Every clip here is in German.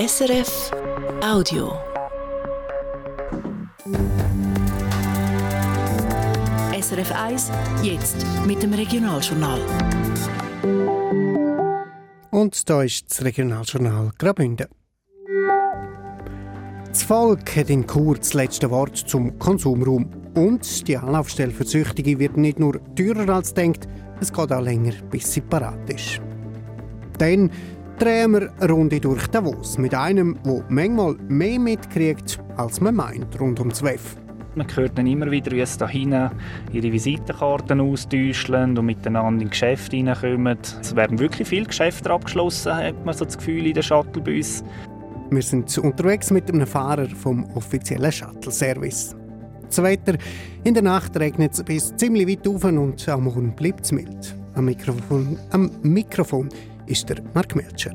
SRF Audio. SRF 1, jetzt mit dem Regionaljournal. Und da ist das Regionaljournal Graubünden. Das Volk hat in Chur das letzte Wort zum Konsumraum. Und die Anlaufstelle für Süchtige wird nicht nur teurer als denkt, es geht auch länger, bis sie parat ist. Dann drehen wir eine Runde durch Davos mit einem, der manchmal mehr mitkriegt, als man meint, rund ums WEF. Man hört dann immer wieder, wie es da hinten ihre Visitenkarten austauschen und miteinander in Geschäfte hineinkommen. Es werden wirklich viele Geschäfte abgeschlossen, hat man so das Gefühl in den Shuttlebus. Wir sind unterwegs mit einem Fahrer vom offiziellen Shuttle-Service. Das Wetter, in der Nacht regnet es bis ziemlich weit auf und am Morgen bleibt es mild. Am Mikrofon, am Mikrofon ist der Mark Melcher.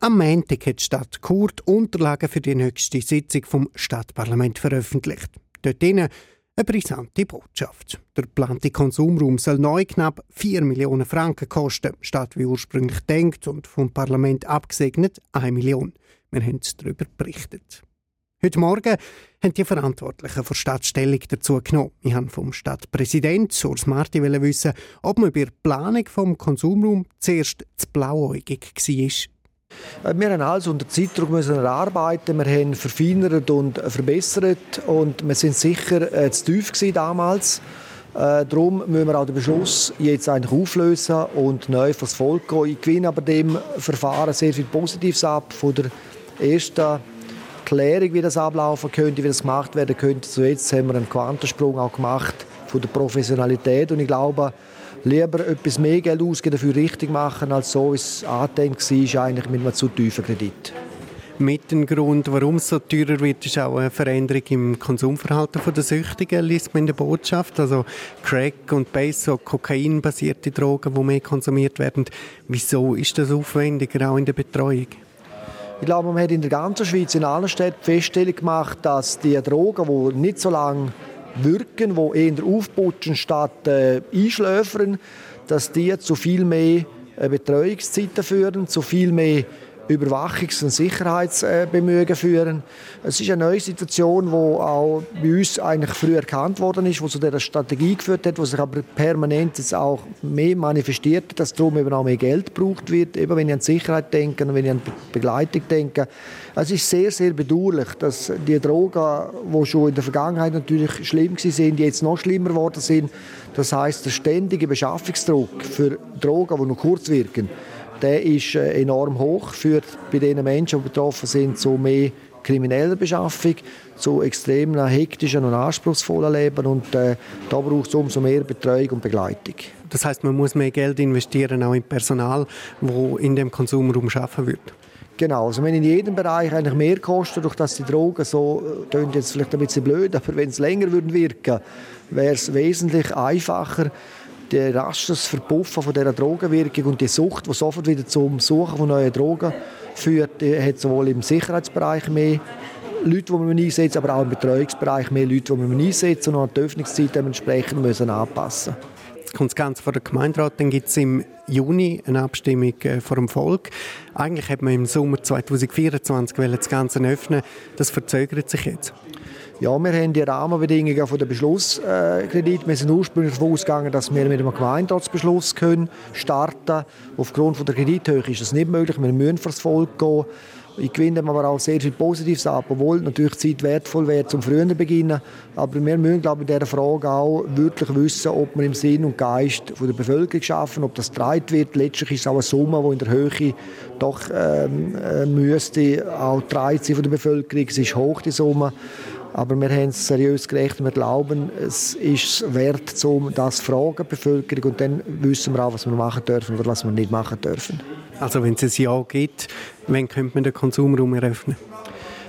Am Montag hat die Stadt Chur Unterlagen für die nächste Sitzung vom Stadtparlament veröffentlicht. Dort eine brisante Botschaft. Der geplante Konsumraum soll neu knapp 4 Millionen Franken kosten, statt wie ursprünglich denkt und vom Parlament abgesegnet 1 Million. Wir haben darüber berichtet. Heute Morgen haben die Verantwortlichen der Stadt Stellung dazu genommen. Ich wollte vom Stadtpräsident Urs Marti wissen, ob man bei der Planung des Konsumraums zuerst zu blauäugig war. Äh, wir haben alles unter Zeitdruck müssen erarbeiten. Wir haben verfeinert und verbessert und wir sind sicher äh, zu tief damals. Äh, darum müssen wir auch den Beschluss jetzt eigentlich auflösen und neu fürs Volk gehen. Ich gewinne aber dem Verfahren sehr viel Positives ab von der ersten Klärung, wie das ablaufen könnte, wie das gemacht werden könnte. So jetzt haben wir einen Quantensprung auch gemacht von der Professionalität und ich glaube, lieber etwas mehr Geld ausgeben, dafür richtig machen, als so wie es angedenkt war, eigentlich mit einem zu tiefen Kredit. Mit dem Grund, warum es so teurer wird, ist auch eine Veränderung im Konsumverhalten der Süchtigen, liest man in der Botschaft. Also Crack und Base, so kokainbasierte Drogen, die mehr konsumiert werden. Wieso ist das aufwendiger, auch in der Betreuung? Ich glaube, man hat in der ganzen Schweiz, in allen Städten Feststellung gemacht, dass die Drogen, die nicht so lange wirken, die eher aufputschen statt äh, einschläfern, dass die zu viel mehr äh, Betreuungszeiten führen, zu viel mehr Überwachungs- und Sicherheitsbemühen führen. Es ist eine neue Situation, die auch bei uns eigentlich früh erkannt worden ist, die zu dieser Strategie geführt hat, die sich aber permanent jetzt auch mehr manifestiert, dass darum eben auch mehr Geld gebraucht wird, eben wenn ich an Sicherheit denke und wenn ich an Begleitung denke. Es ist sehr, sehr bedauerlich, dass die Drogen, die schon in der Vergangenheit natürlich schlimm waren, jetzt noch schlimmer geworden sind. Das heißt, der ständige Beschaffungsdruck für Drogen, die nur kurz wirken, der ist äh, enorm hoch, führt bei den Menschen, die betroffen sind, zu mehr krimineller Beschaffung, zu extrem hektischen und anspruchsvollen Leben und äh, da braucht es umso mehr Betreuung und Begleitung. Das heißt, man muss mehr Geld investieren, auch in Personal, wo in dem Konsumraum arbeiten wird. Genau, also wenn in jedem Bereich eigentlich mehr kostet, durch dass die Drogen so, äh, klingt jetzt vielleicht ein bisschen blöd, aber wenn es länger würden wirken, wäre es wesentlich einfacher, der rasches Verpuffen von dieser Drogenwirkung und die Sucht, die sofort wieder zum Suchen von neuen Drogen führt, hat sowohl im Sicherheitsbereich mehr Leute, die man einsetzt, aber auch im Betreuungsbereich mehr Leute, die man einsetzt und auch die Öffnungszeit dementsprechend müssen anpassen Jetzt kommt das Ganze vor der Gemeinderat, dann gibt es im Juni eine Abstimmung äh, vor dem Volk. Eigentlich hat man im Sommer 2024 das Ganze öffnen Das verzögert sich jetzt. Ja, wir haben die Rahmenbedingungen von der Beschlusskredit. Wir sind ursprünglich davon ausgegangen, dass wir mit einem Gemeinderatsbeschluss können starten Aufgrund der Kredithöhe ist das nicht möglich. Wir müssen das Volk gehen. Ich gewinne aber auch sehr viel Positives ab, obwohl natürlich die Zeit wertvoll wäre, zum früher beginnen. Aber wir müssen, glaube ich, in dieser Frage auch wirklich wissen, ob wir im Sinn und Geist der Bevölkerung schaffen, ob das getragen wird. Letztlich ist es auch eine Summe, die in der Höhe doch ähm, äh, müsste auch getragen sein von der Bevölkerung. Es ist hoch, die Summe. Aber wir haben es seriös gerechnet. Wir glauben, es ist wert, um das zu fragen, die Bevölkerung. Und dann wissen wir auch, was wir machen dürfen oder was wir nicht machen dürfen. Also wenn es ein Ja gibt, wann könnte man den Konsumraum eröffnen?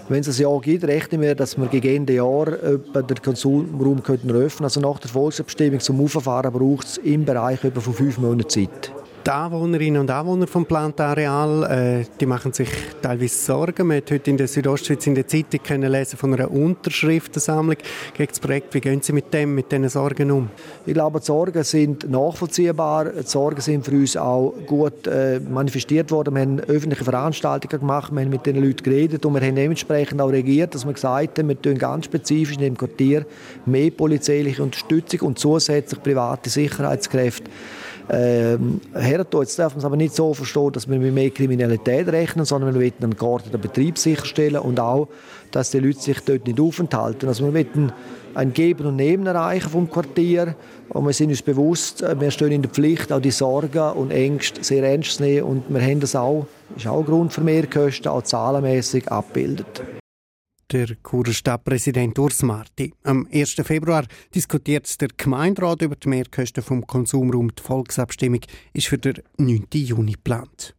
Wenn es ein Ja gibt, rechnen wir, dass wir gegen Ende Jahr den Konsumraum eröffnen könnten. Also nach der Volksabstimmung zum Auffahren braucht es im Bereich von fünf Monaten Zeit. Die Anwohnerinnen und Anwohner vom Plantareal, äh, die machen sich teilweise Sorgen. Man hat heute in der Südostschweiz in der Zeitung können lesen von einer Unterschriftensammlung gegen das Projekt. Wie gehen Sie mit dem, mit diesen Sorgen um? Ich glaube, die Sorgen sind nachvollziehbar. Die Sorgen sind für uns auch gut äh, manifestiert worden. Wir haben öffentliche Veranstaltungen gemacht, wir haben mit den Leuten geredet und wir haben dementsprechend auch reagiert, dass wir gesagt haben, wir tun ganz spezifisch in dem Quartier mehr polizeiliche Unterstützung und zusätzlich private Sicherheitskräfte ähm, hertun. Jetzt darf man es aber nicht so verstehen, dass wir mit mehr Kriminalität rechnen, sondern wir wollen einen geordneten Betrieb sicherstellen und auch, dass die Leute sich dort nicht aufenthalten. Also wir wollen ein Geben und Nehmen erreichen vom Quartier und wir sind uns bewusst, äh, wir stehen in der Pflicht, auch die Sorgen und Ängste sehr ernst zu nehmen und wir haben das auch, ist auch Grund für Mehrkosten, auch zahlenmäßig abgebildet der Churer Stadtpräsident Urs Marti. Am 1. Februar diskutiert der Gemeinderat über die Mehrkosten vom Konsumraum. Die Volksabstimmung ist für den 9. Juni geplant.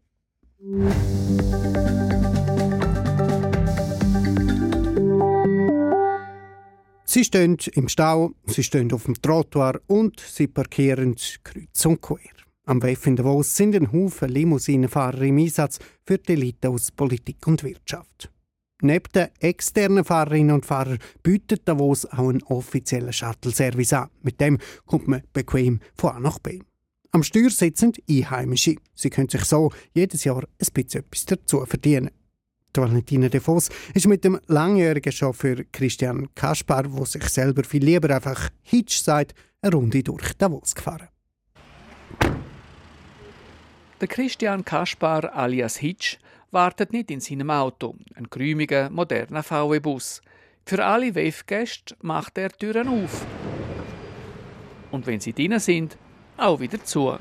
Sie stehen im Stau, sie stehen auf dem Trottoir und sie parkieren kreuz und quer. Am WEF in Davos sind ein Haufen Limousinenfahrer im Einsatz für die Elite aus Politik und Wirtschaft. Neben den externen Fahrerinnen und Fahrern bietet Davos auch einen offiziellen Shuttle-Service an. Mit dem kommt man bequem von A nach B. Am Steuer sitzen Einheimische. Sie können sich so jedes Jahr ein bisschen etwas dazu verdienen. Die Valentina de Vos ist mit dem langjährigen Chauffeur Christian Kaspar, der sich selber viel lieber einfach Hitch sagt, eine Runde durch Davos gefahren. Der Christian Kaspar alias Hitch wartet nicht in seinem Auto, ein geräumiger, moderner VW-Bus. Für alle WEF-Gäste macht er Türen auf. Und wenn sie drinnen sind, auch wieder zu.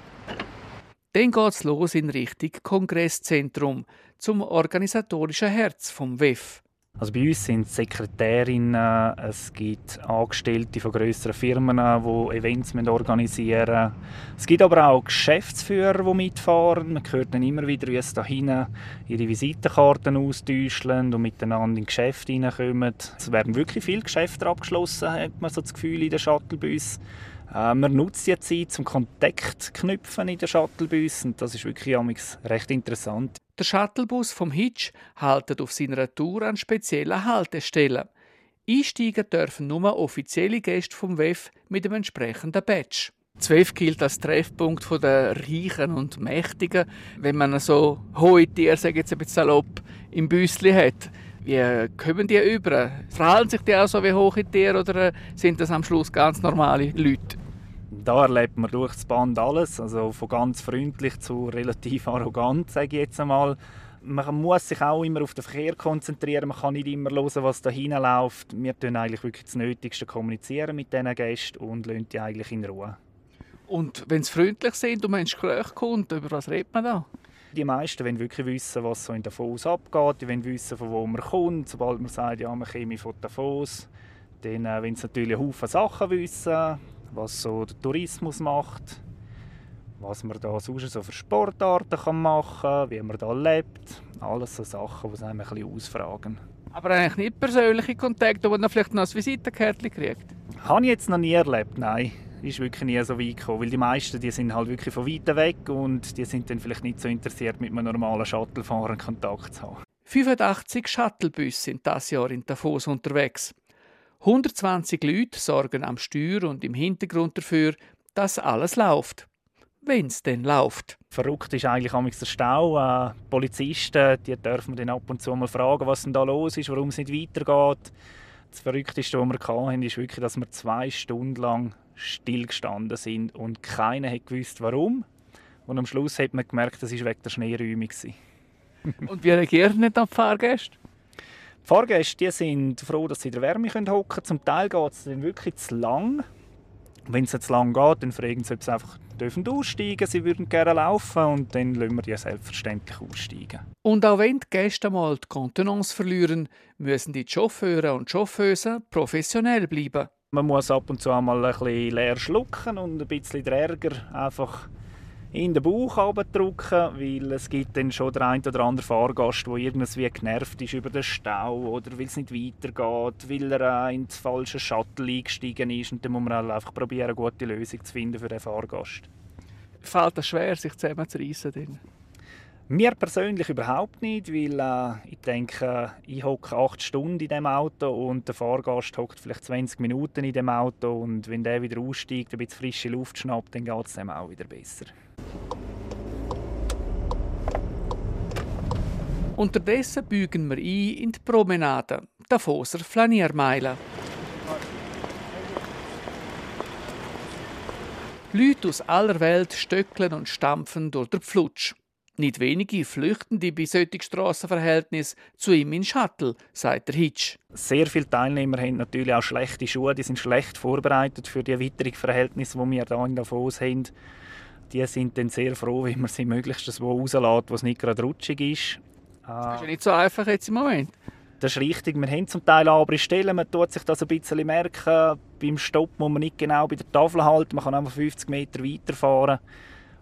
Dann geht's los in Richtung Kongresszentrum, zum organisatorischen Herz vom WEF. Also bei uns sind Sekretärinnen, es gibt Angestellte von größeren Firmen, die Events organisieren müssen. Es gibt aber auch Geschäftsführer, die mitfahren. Man hört dann immer wieder, wie es da hinten ihre Visitenkarten austauschen und miteinander in Geschäfte hineinkommen. Es werden wirklich viele Geschäfte abgeschlossen, hat man so das Gefühl in den Shuttlebus. Man nutzt die Zeit zum Kontakt knüpfen in den Shuttlebus und das ist wirklich recht interessant. Der Shuttlebus vom Hitch haltet auf seiner Tour an speziellen Haltestellen. Einsteigen dürfen nur offizielle Gäste vom WEF mit dem entsprechenden Badge. Das WEF gilt als Treffpunkt der Reichen und Mächtigen, wenn man so hohe Tiere, sage jetzt ein bisschen salopp, im Büsli hat. Wie kommen die über? Verhalten sich die auch so wie hohe Tiere oder sind das am Schluss ganz normale Leute? Da erlebt man durch das Band alles, also von ganz freundlich zu relativ arrogant, sage ich jetzt einmal. Man muss sich auch immer auf den Verkehr konzentrieren, man kann nicht immer hören, was da hinläuft. Wir tun eigentlich wirklich das Nötigste kommunizieren mit diesen Gästen und lassen die eigentlich in Ruhe. Und wenn sie freundlich sind und man ins Gespräch kommt, über was redet man da? Die meisten wollen wirklich wissen, was so in Davos abgeht. Die wollen wissen, von wo man kommt. Sobald man sagt, ja, man käme von Davos, dann äh, wollen sie natürlich Haufen Sachen wissen was so der Tourismus macht, was man da sonst so für Sportarten kann machen kann, wie man da lebt. Alles so Sachen, die einem ein bisschen ausfragen. Aber eigentlich nicht persönliche Kontakte, wo man vielleicht noch ein Visitenkärtchen kriegt? Habe ich jetzt noch nie erlebt, nein. Ist wirklich nie so weit gekommen, weil die meisten die sind halt wirklich von weit weg und die sind dann vielleicht nicht so interessiert, mit einem normalen Shuttlefahrer Kontakt zu haben. 85 Shuttlebusse sind das Jahr in Davos unterwegs. 120 Leute sorgen am Steuer und im Hintergrund dafür, dass alles läuft. Wenn es denn läuft. Verrückt ist eigentlich der Stau. Äh, Polizisten die dürfen dann ab und zu mal fragen, was denn da los ist, warum es nicht weitergeht. Das Verrückteste, was wir hatten, ist wirklich, dass wir zwei Stunden lang stillgestanden sind und keiner hat gewusst, warum. Und am Schluss hat man gemerkt, das war wegen der Schneeräumung. und wie reagieren nicht die Fahrgäste? Die Fahrgäste die sind froh, dass sie in der Wärme hocken können. Zum Teil geht es dann wirklich zu lang. Wenn es zu lang geht, dann fragen sie, ob sie einfach dürfen aussteigen Sie würden gerne laufen und dann lassen wir die selbstverständlich aussteigen. Und auch wenn die Gäste mal die Kontenance verlieren, müssen die Chauffeure und Chauffeuse professionell bleiben. Man muss ab und zu einmal ein bisschen leer schlucken und ein bisschen den Ärger einfach in den Bauch drücken, weil es gibt dann schon der ein oder andere Fahrgast, der irgendwie genervt ist über den Stau oder weil es nicht weitergeht, weil er äh, ins falsche Shuttle eingestiegen ist und dann muss man halt einfach probieren, eine gute Lösung zu finden für den Fahrgast. fällt es schwer, sich zusammenzureissen? Mir persönlich überhaupt nicht, weil äh, ich denke, ich hocke acht Stunden in dem Auto und der Fahrgast hockt vielleicht 20 Minuten in dem Auto und wenn der wieder aussteigt, ein bisschen frische Luft schnappt, dann geht es dem auch wieder besser. Unterdessen bügen wir ein in die Promenade, der Foser Flaniermeile. Leute aus aller Welt stöckeln und stampfen durch den Pflutsch. Nicht wenige flüchten die bei solchen Strassenverhältnissen zu ihm in Shuttle, sagt der Hitch. Sehr viele Teilnehmer haben natürlich auch schlechte Schuhe, die sind schlecht vorbereitet für die Erweiterungsverhältnisse, die wir hier in Davos haben. Die sind dann sehr froh, wenn man sie möglichst wo rauslässt, wo es nicht gerade rutschig ist. Das ist ja nicht so einfach jetzt im Moment. Das ist richtig. Wir haben zum Teil andere Stellen. Man tut sich das ein bisschen merken. Beim Stopp muss man nicht genau bei der Tafel halten. Man kann einfach 50 Meter weiterfahren.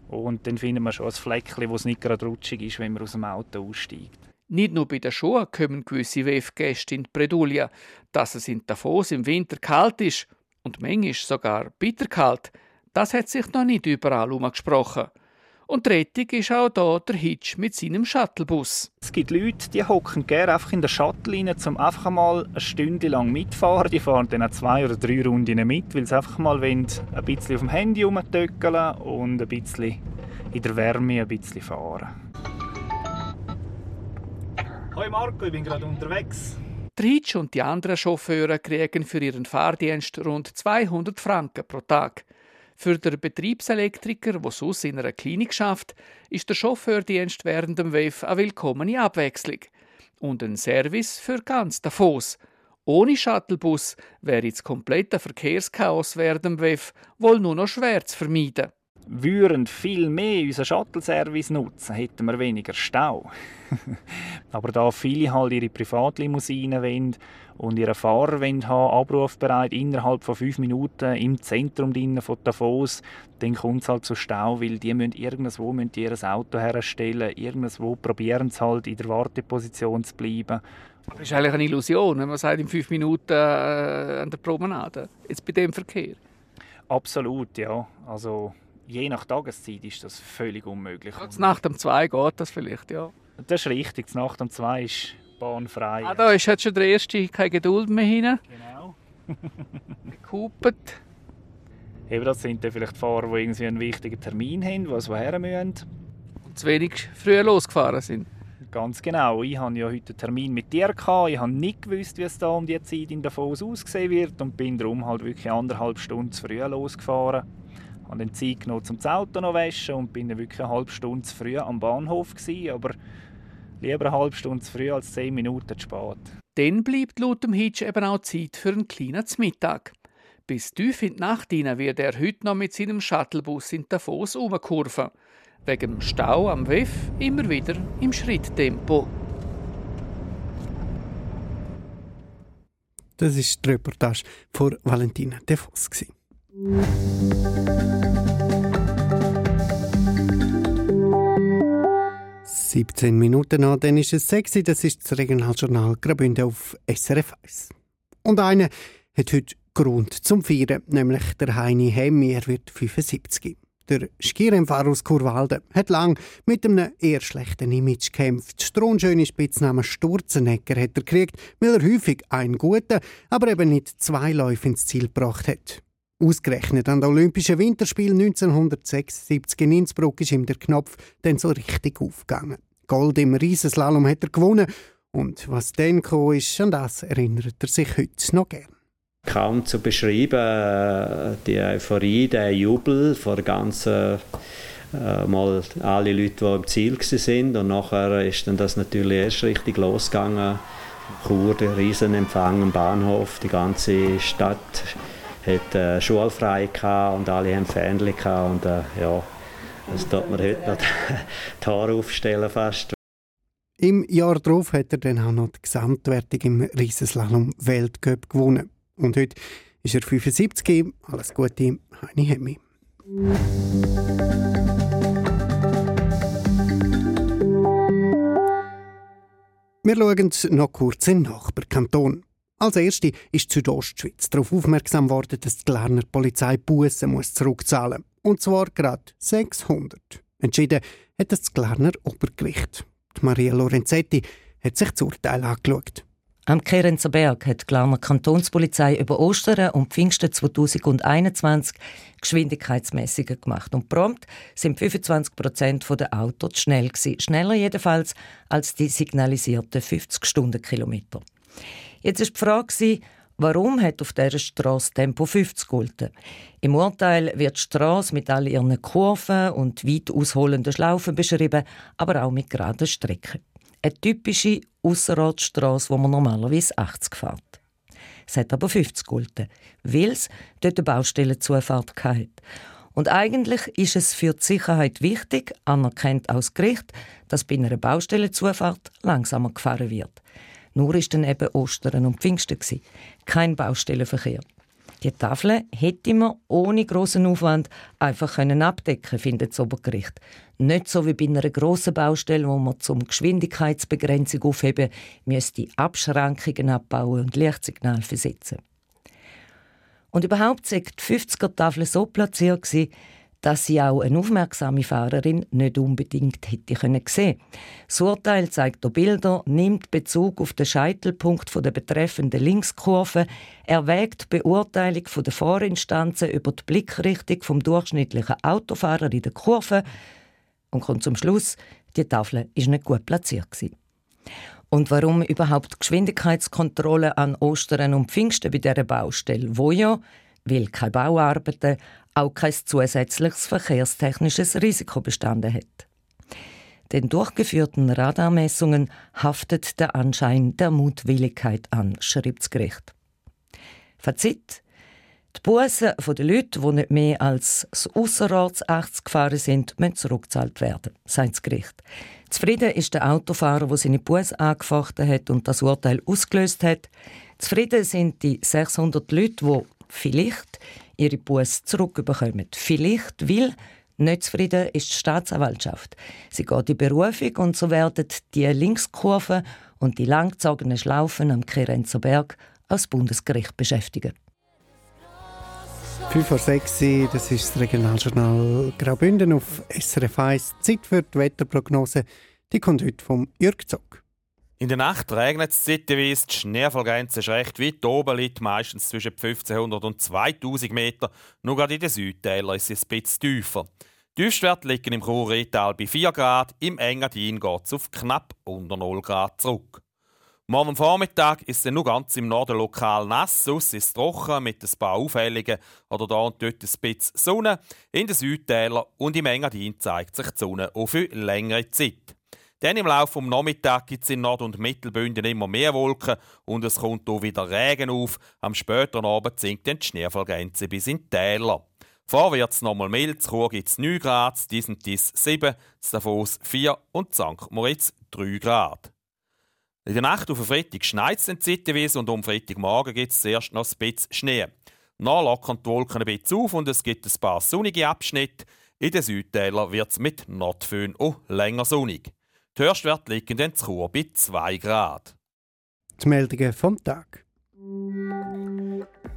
Und dann findet man schon ein Fleckchen, wo es nicht gerade rutschig ist, wenn man aus dem Auto aussteigt. Nicht nur bei den Schuhen kommen gewisse WEF-Gäste in die Bredouille. Dass es in Davos im Winter kalt ist und manchmal sogar bitterkalt, das hat sich noch nicht überall umgesprochen. Und die Rettung ist auch hier der Hitch mit seinem Shuttlebus. Es gibt Leute, die hocken gerne einfach in der Shuttle rein, um einfach mal eine Stunde lang mitfahren. Die fahren dann auch zwei oder drei Runden mit, weil sie einfach mal ein bisschen auf dem Handy rumtöckeln und ein bisschen in der Wärme ein bisschen fahren. Hoi Marco, ich bin gerade unterwegs. Der Hitch und die anderen Chauffeure kriegen für ihren Fahrdienst rund 200 Franken pro Tag. Für den Betriebselektriker, der sonst in einer Klinik schafft, ist der Chauffeurdienst während dem WEF eine willkommene Abwechslung. Und ein Service für ganz Davos. Ohne Shuttlebus wäre das komplette Verkehrschaos während dem WEF wohl nur noch schwer zu vermeiden. Würden viel mehr unseren Shuttle-Service nutzen, hätten wir weniger Stau. Aber da viele halt ihre Privatlimousinen wollen und ihre Fahrer wollen haben, abrufbereit innerhalb von fünf Minuten im Zentrum von Davos, dann kommt es halt zu Stau, weil die müssen irgendwo müssen ihr Auto herstellen, irgendwo probieren sie halt in der Warteposition zu bleiben. Das ist eigentlich eine Illusion, wenn man sagt, in fünf Minuten äh, an der Promenade, jetzt bei dem Verkehr. Absolut, ja. Also je nach Tageszeit ist das völlig unmöglich. Jetzt Nacht um zwei geht das vielleicht, ja. Das ist richtig, Nacht um zwei ist bahnfrei. Ah, da ist jetzt schon der Erste, keine Geduld mehr hin. Genau. Gekupert. Eben, das sind dann vielleicht Fahrer, die irgendwie einen wichtigen Termin haben, die woher müssen. Und zu wenig früh losgefahren sind. Ganz genau. Ich hatte ja heute einen Termin mit dir. Gehabt. Ich habe nicht gewusst, wie es da um die Zeit in Davos aussehen wird und bin darum halt wirklich anderthalb Stunden zu früh losgefahren. Ich habe dann Zeit genommen, um das Auto noch waschen und bin dann wirklich eine halbe Stunde zu früh am Bahnhof gewesen, aber lieber eine halbe Stunde zu früh als zehn Minuten zu spät. Dann bleibt laut dem Hitch eben auch Zeit für einen kleinen Mittag. Bis tief in die Nacht hinein wird er heute noch mit seinem Shuttlebus in Davos umkurven. Wegen dem Stau am WEF immer wieder im Schritttempo. Das ist die Reportage von Valentina Devos. 17 Minuten nach, dann ist es sexy. Das ist das Regionaljournal Graubünden auf SRF 1. Und einer hat heute Grund zum Feiern, nämlich der Heini Hemmi. Er wird 75. Der Skirennfahrer aus Kurwalden hat lang mit einem eher schlechten Image gekämpft. Strohnschöne Spitzname Sturzenegger hat er gekriegt, weil er häufig einen guten, aber eben nicht zwei Läufe ins Ziel gebracht hat. Ausgerechnet an den Olympischen Winterspielen 1976 in Innsbruck ist ihm der Knopf dann so richtig aufgegangen. Gold im Riesenslalom hat er gewonnen und was dann kam, ist, an das erinnert er sich heute noch gern kaum zu beschreiben, die Euphorie, der Jubel vor der ganzen äh, mal alle Leute, die im Ziel sind und nachher ist dann das natürlich erst richtig losgegangen. Chur, der Riesenempfang am Bahnhof, die ganze Stadt hat äh, schulfrei und alle haben Fähnchen und äh, ja, das tut man heute noch die Haare aufstellen fast. Im Jahr darauf hat er dann auch noch die Gesamtwertung im Riesenslalom Weltcup gewonnen. Und heute ist er 75. Alles Gute, Heini Hemmi. Wir schauen noch kurz in den Nachbarkanton. Als erste ist die Südostschweiz darauf aufmerksam worden, dass die Lerner Polizei Bussen muss zurückzahlen Und zwar gerade 600. Entschieden hat das Glarner Obergericht. Die Maria Lorenzetti hat sich das Urteil angeschaut. Am Kerenzer Berg hat die Glarner Kantonspolizei über Ostern und Pfingsten 2021 Geschwindigkeitsmessungen gemacht. Und prompt sind 25 Prozent der Autos schnell gewesen. Schneller jedenfalls als die signalisierten 50 Stundenkilometer. Jetzt ist die Frage, warum hat auf dieser Straße Tempo 50 gelten? Im Urteil wird die Straße mit all ihren Kurven und weit ausholenden Schlaufen beschrieben, aber auch mit geraden Strecken. Eine typische Ausserortstrasse, wo man normalerweise 80 fährt. Es hat aber 50 gelten, weil es dort eine Baustellenzufahrt hatte. Und eigentlich ist es für die Sicherheit wichtig, anerkennt das Gericht, dass bei einer Baustellenzufahrt langsamer gefahren wird. Nur ist dann eben Ostern und Pfingsten kein Baustellenverkehr. Die Tafel hätte man ohne großen Aufwand einfach können abdecken, findet das Obergericht. Nicht so wie bei einer grossen Baustelle, wo man zum Geschwindigkeitsbegrenzung aufheben müsste Abschrankungen abbauen und Lichtsignal versetzen. Und überhaupt sei die 50er-Tafel so platziert gewesen, dass sie auch eine aufmerksame Fahrerin nicht unbedingt hätte können. Das Urteil zeigt auch Bilder, nimmt Bezug auf den Scheitelpunkt der betreffenden Linkskurve, erwägt die Beurteilung der Vorinstanzen über die Blickrichtung vom durchschnittlichen Autofahrer in der Kurve und kommt zum Schluss, die Tafel ist nicht gut platziert. Und warum überhaupt Geschwindigkeitskontrolle an Ostern und Pfingsten bei dieser Baustelle? Wo ja, weil keine Bauarbeiten, auch kein zusätzliches verkehrstechnisches Risiko bestanden hat. Den durchgeführten Radarmessungen haftet der Anschein der Mutwilligkeit an, schreibt das Gericht. Fazit. Die Bussen der Leute, die nicht mehr als das Ausserorts 80 gefahren sind, müssen zurückgezahlt werden, sagt das Gericht. Zufrieden ist der Autofahrer, der seine Busse angefochten hat und das Urteil ausgelöst hat. Zufrieden sind die 600 Leute, die vielleicht ihre Busse zurückbekommen. Vielleicht, weil nicht zufrieden ist die Staatsanwaltschaft. Sie geht in Berufung und so werden die Linkskurven und die langgezogenen Schlaufen am Kerenzer Berg als Bundesgericht beschäftigen. 5 vor 6 das ist das Regionaljournal Graubünden auf SRF 1. Zeit für die Wetterprognose, die kommt heute vom Jürg Zock. In der Nacht regnet es zeitweise, die Schneefallgrenze ist recht weit oben, liegt meistens zwischen 1500 und 2000 Meter. Nur gerade in den Südtälern ist es ein bisschen tiefer. Die Tiefstwerte liegen im Chur-Retal bei 4 Grad, im Engadin geht es auf knapp unter 0 Grad zurück. Morgen Vormittag ist es nur ganz im Norden lokal nass, sonst ist es trocken mit ein paar Aufhellungen oder da und dort ein bisschen Sonne. In den Südtälern und im Engadin zeigt sich die Sonne auch für längere Zeit. Dann im Laufe des Nachmittags gibt es in Nord- und Mittelbünden immer mehr Wolken und es kommt auch wieder Regen auf. Am späteren Abend sinkt dann die Schneefallgrenze bis in die Täler. Vorwärts nochmal mild, zu Chur gibt es 9 Grad, dies und dies 7, Davos 4 und St. Moritz 3 Grad. In der Nacht auf Freitag schneit es in zeitweise und um Freitagmorgen gibt es zuerst noch ein bisschen Schnee. Dann lockern die Wolken ein bisschen auf und es gibt ein paar sonnige Abschnitte. In den Südtälern wird es mit Nordföhn auch länger sonnig. Die Höchstwerte liegen zu Chur bei 2 Grad. Die Meldungen vom Tag.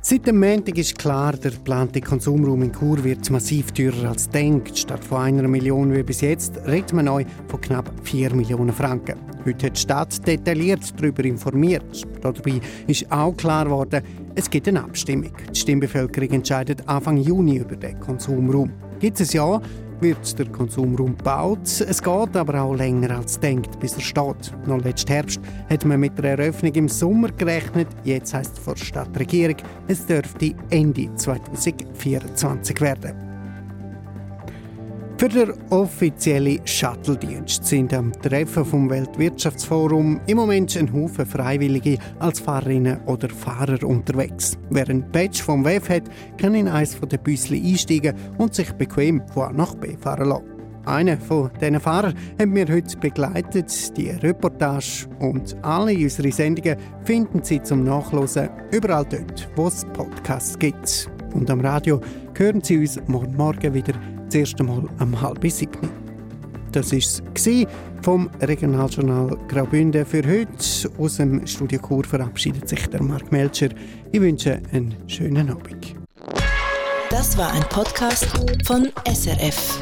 Seit dem Montag ist klar, der geplante Konsumraum in Chur wird massiv teurer als denkt. Statt von einer Million wie bis jetzt redet man neu von knapp 4 Millionen Franken. Heute hat die Stadt detailliert darüber informiert. Dabei ist auch klar geworden, es gibt eine Abstimmung. Die Stimmbevölkerung entscheidet Anfang Juni über den Konsumraum. Gibt es ein Ja, wird der Konsumraum gebaut. Es geht aber auch länger als denkt, bis er steht. Noch letzten Herbst hat man mit der Eröffnung im Sommer gerechnet. Jetzt heißt es vor der Stadtregierung, es dürfte Ende 2024 werden. Für den offiziellen Shuttle-Dienst sind am Treffen vom Weltwirtschaftsforum im Moment ein Haufen Freiwillige als Fahrerinnen oder Fahrer unterwegs. Wer ein Badge vom WEF hat, kann in eines der Büsschen einsteigen und sich bequem von A nach B fahren lassen. Einer von diesen Fahrern haben wir heute begleitet, die Reportage. Und alle unsere Sendungen finden Sie zum Nachlesen überall dort, wo es Podcasts gibt. Und am Radio hören Sie uns morgen Morgen wieder das erste Mal um halb sieben. Das war es vom Regionaljournal Graubünden für heute. Aus dem Studio Chur verabschiedet sich der Mark Melcher. Ich wünsche einen schönen Abend. Das war ein Podcast von SRF.